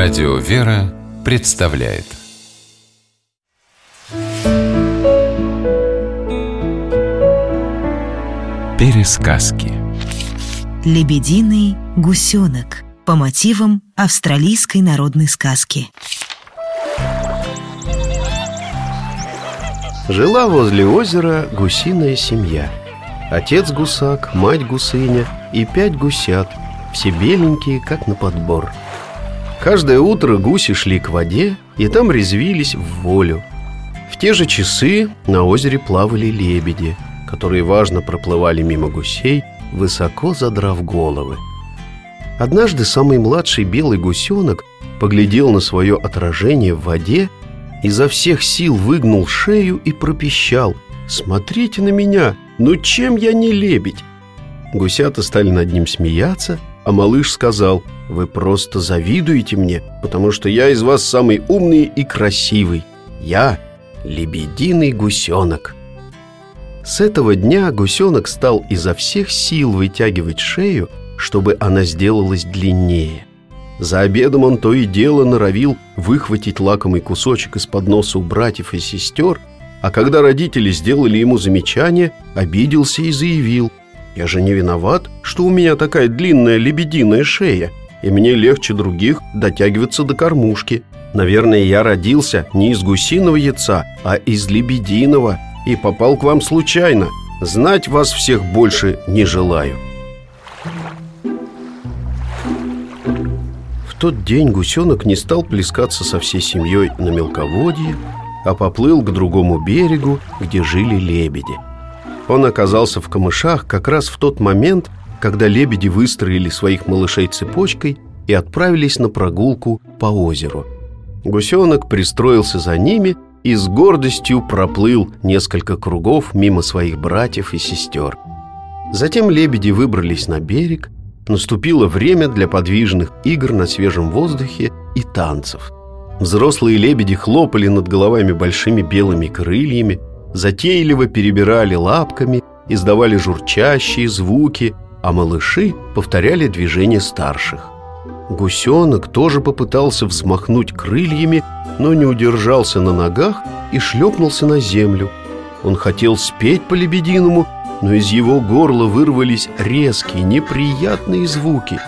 Радио «Вера» представляет Пересказки Лебединый гусенок по мотивам австралийской народной сказки. Жила возле озера гусиная семья. Отец гусак, мать гусыня и пять гусят, все беленькие, как на подбор. Каждое утро гуси шли к воде и там резвились в волю. В те же часы на озере плавали лебеди, которые важно проплывали мимо гусей, высоко задрав головы. Однажды самый младший белый гусенок поглядел на свое отражение в воде, изо всех сил выгнул шею и пропищал «Смотрите на меня! Ну чем я не лебедь?» Гусята стали над ним смеяться, а малыш сказал «Вы просто завидуете мне, потому что я из вас самый умный и красивый. Я лебединый гусенок». С этого дня гусенок стал изо всех сил вытягивать шею, чтобы она сделалась длиннее. За обедом он то и дело норовил выхватить лакомый кусочек из-под носа у братьев и сестер, а когда родители сделали ему замечание, обиделся и заявил «Я же не виноват, что у меня такая длинная лебединая шея, и мне легче других дотягиваться до кормушки. Наверное, я родился не из гусиного яйца, а из лебединого и попал к вам случайно. Знать вас всех больше не желаю». В тот день гусенок не стал плескаться со всей семьей на мелководье, а поплыл к другому берегу, где жили лебеди. Он оказался в камышах как раз в тот момент, когда лебеди выстроили своих малышей цепочкой и отправились на прогулку по озеру. Гусенок пристроился за ними и с гордостью проплыл несколько кругов мимо своих братьев и сестер. Затем лебеди выбрались на берег, наступило время для подвижных игр на свежем воздухе и танцев. Взрослые лебеди хлопали над головами большими белыми крыльями, затейливо перебирали лапками, издавали журчащие звуки, а малыши повторяли движения старших. Гусенок тоже попытался взмахнуть крыльями, но не удержался на ногах и шлепнулся на землю. Он хотел спеть по-лебединому, но из его горла вырвались резкие, неприятные звуки.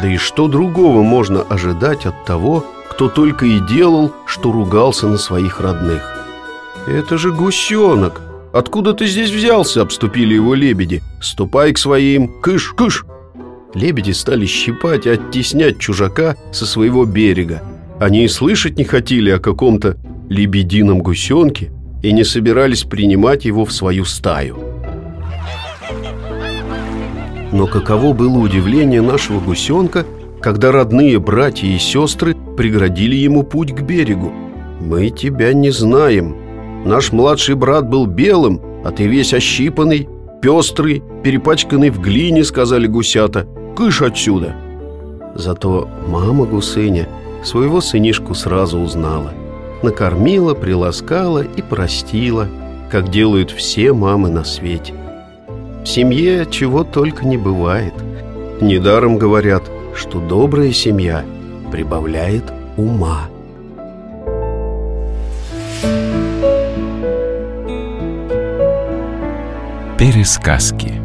Да и что другого можно ожидать от того, кто только и делал, что ругался на своих родных? «Это же гусенок! Откуда ты здесь взялся?» — обступили его лебеди. «Ступай к своим! Кыш, кыш!» Лебеди стали щипать и оттеснять чужака со своего берега. Они и слышать не хотели о каком-то лебедином гусенке и не собирались принимать его в свою стаю. Но каково было удивление нашего гусенка, когда родные братья и сестры преградили ему путь к берегу. «Мы тебя не знаем. Наш младший брат был белым, а ты весь ощипанный, пестрый, перепачканный в глине», — сказали гусята. «Кыш отсюда!» Зато мама гусыня своего сынишку сразу узнала. Накормила, приласкала и простила, как делают все мамы на свете. В семье чего только не бывает. Недаром говорят, что добрая семья прибавляет ума. Пересказки